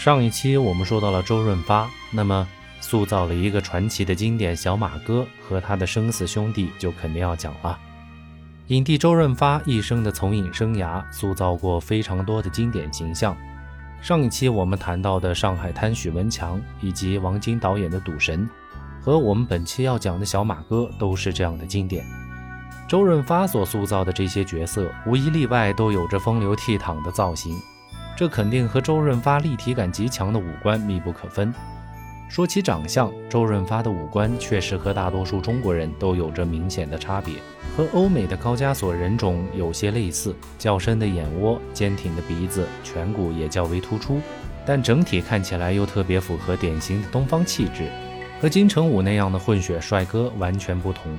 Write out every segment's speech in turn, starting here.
上一期我们说到了周润发，那么塑造了一个传奇的经典小马哥和他的生死兄弟，就肯定要讲了。影帝周润发一生的从影生涯，塑造过非常多的经典形象。上一期我们谈到的《上海滩》许文强，以及王晶导演的《赌神》，和我们本期要讲的小马哥，都是这样的经典。周润发所塑造的这些角色，无一例外都有着风流倜傥的造型。这肯定和周润发立体感极强的五官密不可分。说起长相，周润发的五官确实和大多数中国人都有着明显的差别，和欧美的高加索人种有些类似，较深的眼窝、坚挺的鼻子、颧骨也较为突出，但整体看起来又特别符合典型的东方气质，和金城武那样的混血帅哥完全不同。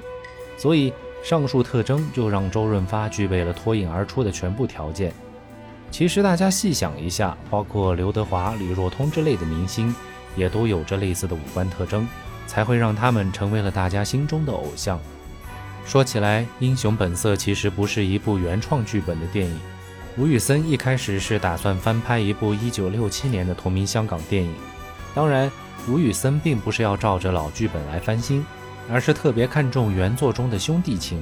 所以上述特征就让周润发具备了脱颖而出的全部条件。其实大家细想一下，包括刘德华、李若彤之类的明星，也都有着类似的五官特征，才会让他们成为了大家心中的偶像。说起来，《英雄本色》其实不是一部原创剧本的电影，吴宇森一开始是打算翻拍一部1967年的同名香港电影。当然，吴宇森并不是要照着老剧本来翻新，而是特别看重原作中的兄弟情，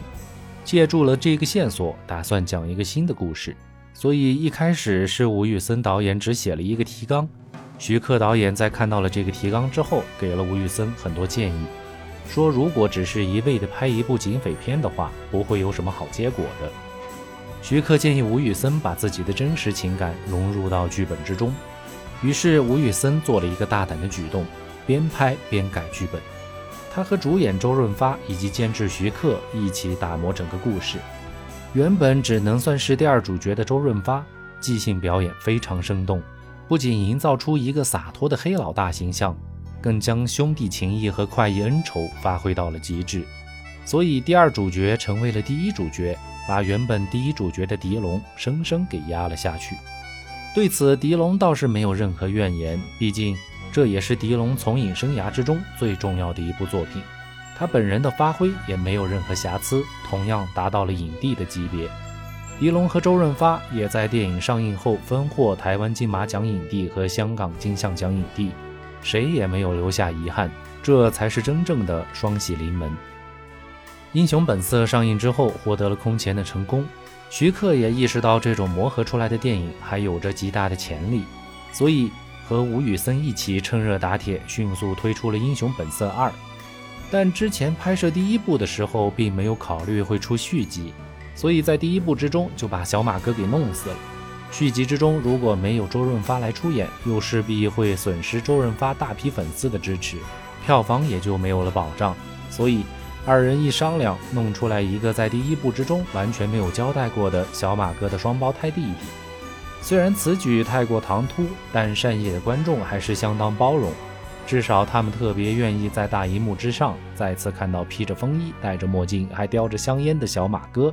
借助了这个线索，打算讲一个新的故事。所以一开始是吴宇森导演只写了一个提纲，徐克导演在看到了这个提纲之后，给了吴宇森很多建议，说如果只是一味的拍一部警匪片的话，不会有什么好结果的。徐克建议吴宇森把自己的真实情感融入到剧本之中，于是吴宇森做了一个大胆的举动，边拍边改剧本，他和主演周润发以及监制徐克一起打磨整个故事。原本只能算是第二主角的周润发，即兴表演非常生动，不仅营造出一个洒脱的黑老大形象，更将兄弟情谊和快意恩仇发挥到了极致。所以第二主角成为了第一主角，把原本第一主角的狄龙生生给压了下去。对此，狄龙倒是没有任何怨言，毕竟这也是狄龙从影生涯之中最重要的一部作品。他本人的发挥也没有任何瑕疵，同样达到了影帝的级别。狄龙和周润发也在电影上映后分获台湾金马奖影帝和香港金像奖影帝，谁也没有留下遗憾，这才是真正的双喜临门。《英雄本色》上映之后获得了空前的成功，徐克也意识到这种磨合出来的电影还有着极大的潜力，所以和吴宇森一起趁热打铁，迅速推出了《英雄本色二》。但之前拍摄第一部的时候，并没有考虑会出续集，所以在第一部之中就把小马哥给弄死了。续集之中如果没有周润发来出演，又势必会损失周润发大批粉丝的支持，票房也就没有了保障。所以二人一商量，弄出来一个在第一部之中完全没有交代过的小马哥的双胞胎弟弟。虽然此举太过唐突，但善意的观众还是相当包容。至少他们特别愿意在大荧幕之上再次看到披着风衣、戴着墨镜、还叼着香烟的小马哥。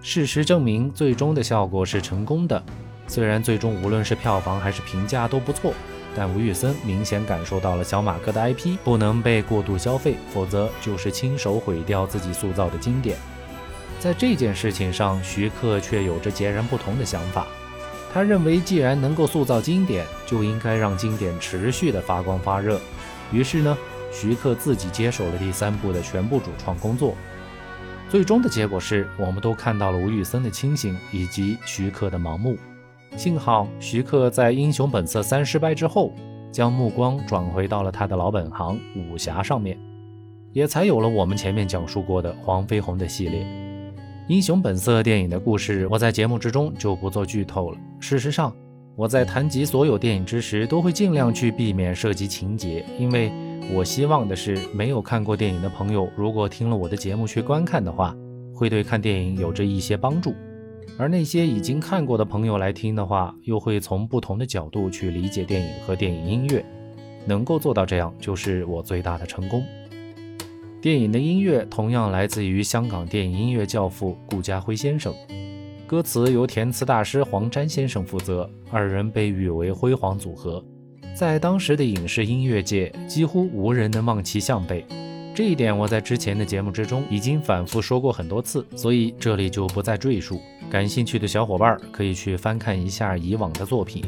事实证明，最终的效果是成功的。虽然最终无论是票房还是评价都不错，但吴宇森明显感受到了小马哥的 IP 不能被过度消费，否则就是亲手毁掉自己塑造的经典。在这件事情上，徐克却有着截然不同的想法。他认为，既然能够塑造经典，就应该让经典持续的发光发热。于是呢，徐克自己接手了第三部的全部主创工作。最终的结果是，我们都看到了吴宇森的清醒以及徐克的盲目。幸好徐克在《英雄本色三》失败之后，将目光转回到了他的老本行武侠上面，也才有了我们前面讲述过的黄飞鸿的系列。《英雄本色》电影的故事，我在节目之中就不做剧透了。事实上，我在谈及所有电影之时，都会尽量去避免涉及情节，因为我希望的是，没有看过电影的朋友，如果听了我的节目去观看的话，会对看电影有着一些帮助；而那些已经看过的朋友来听的话，又会从不同的角度去理解电影和电影音乐。能够做到这样，就是我最大的成功。电影的音乐同样来自于香港电影音乐教父顾嘉辉先生，歌词由填词大师黄沾先生负责，二人被誉为辉煌组合，在当时的影视音乐界几乎无人能望其项背。这一点我在之前的节目之中已经反复说过很多次，所以这里就不再赘述。感兴趣的小伙伴可以去翻看一下以往的作品。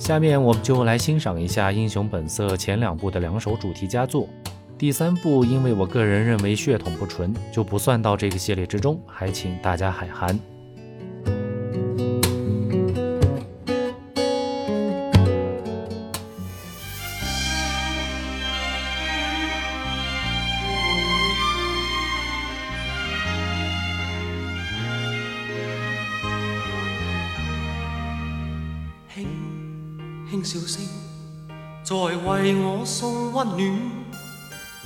下面我们就来欣赏一下《英雄本色》前两部的两首主题佳作。第三部，因为我个人认为血统不纯，就不算到这个系列之中，还请大家海涵。轻笑声，在为我送温暖。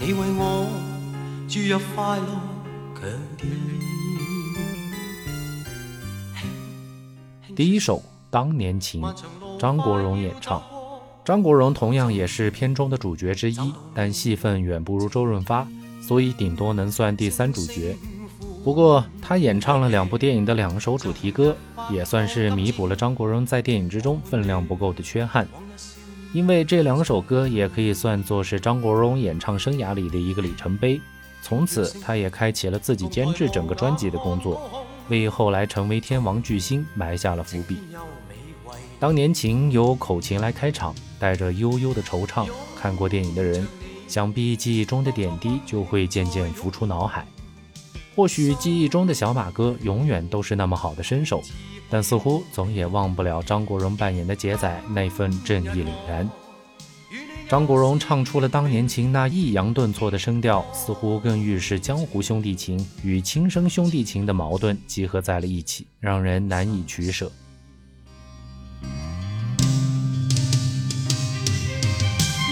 你为我注入快乐强电。第一首《当年情》，张国荣演唱。张国荣同样也是片中的主角之一，但戏份远不如周润发，所以顶多能算第三主角。不过，他演唱了两部电影的两首主题歌，也算是弥补了张国荣在电影之中分量不够的缺憾。因为这两首歌也可以算作是张国荣演唱生涯里的一个里程碑。从此，他也开启了自己监制整个专辑的工作，为后来成为天王巨星埋下了伏笔。当年情由口琴来开场，带着悠悠的惆怅。看过电影的人，想必记忆中的点滴就会渐渐浮出脑海。或许记忆中的小马哥永远都是那么好的身手，但似乎总也忘不了张国荣扮演的杰仔那份正义凛然。张国荣唱出了当年情那抑扬顿挫的声调，似乎更预示江湖兄弟情与亲生兄弟情的矛盾集合在了一起，让人难以取舍。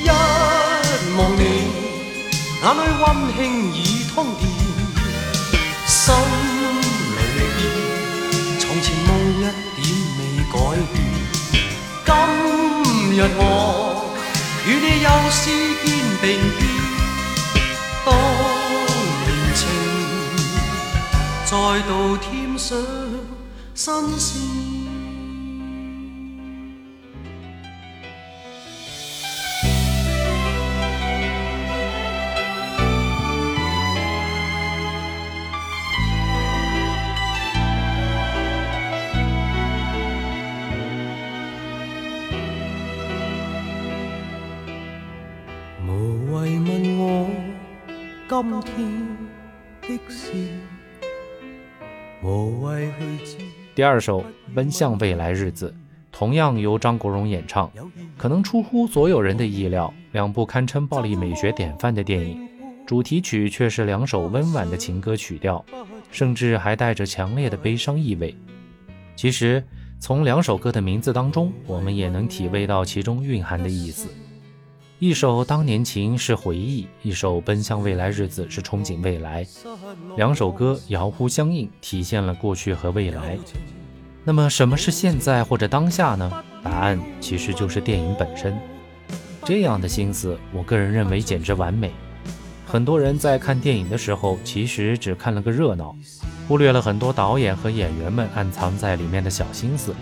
一望你，眼里温馨已通电。心里，我与你又是肩并肩，当年情再度添上新鲜。无谓问我。今天的事，无谓去第二首《奔向未来日子》同样由张国荣演唱，可能出乎所有人的意料。两部堪称暴力美学典范的电影，主题曲却是两首温婉的情歌曲调，甚至还带着强烈的悲伤意味。其实，从两首歌的名字当中，我们也能体味到其中蕴含的意思。一首当年情是回忆，一首奔向未来日子是憧憬未来。两首歌遥呼相应，体现了过去和未来。那么什么是现在或者当下呢？答案其实就是电影本身。这样的心思，我个人认为简直完美。很多人在看电影的时候，其实只看了个热闹，忽略了很多导演和演员们暗藏在里面的小心思。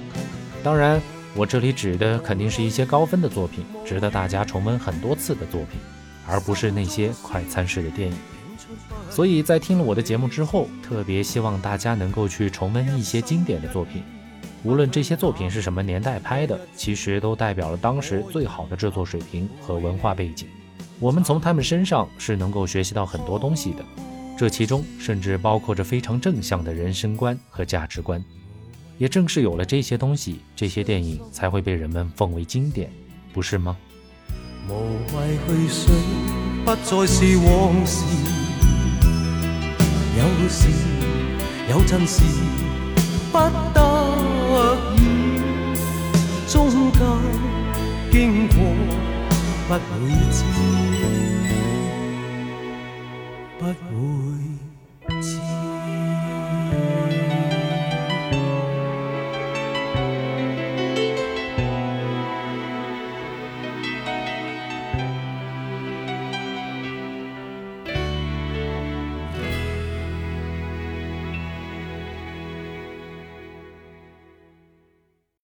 当然。我这里指的肯定是一些高分的作品，值得大家重温很多次的作品，而不是那些快餐式的电影。所以在听了我的节目之后，特别希望大家能够去重温一些经典的作品，无论这些作品是什么年代拍的，其实都代表了当时最好的制作水平和文化背景。我们从他们身上是能够学习到很多东西的，这其中甚至包括着非常正向的人生观和价值观。也正是有了这些东西，这些电影才会被人们奉为经典，不是吗？无谓去想，不再是往事。有时有阵时不得已，终究经过不会知，不会。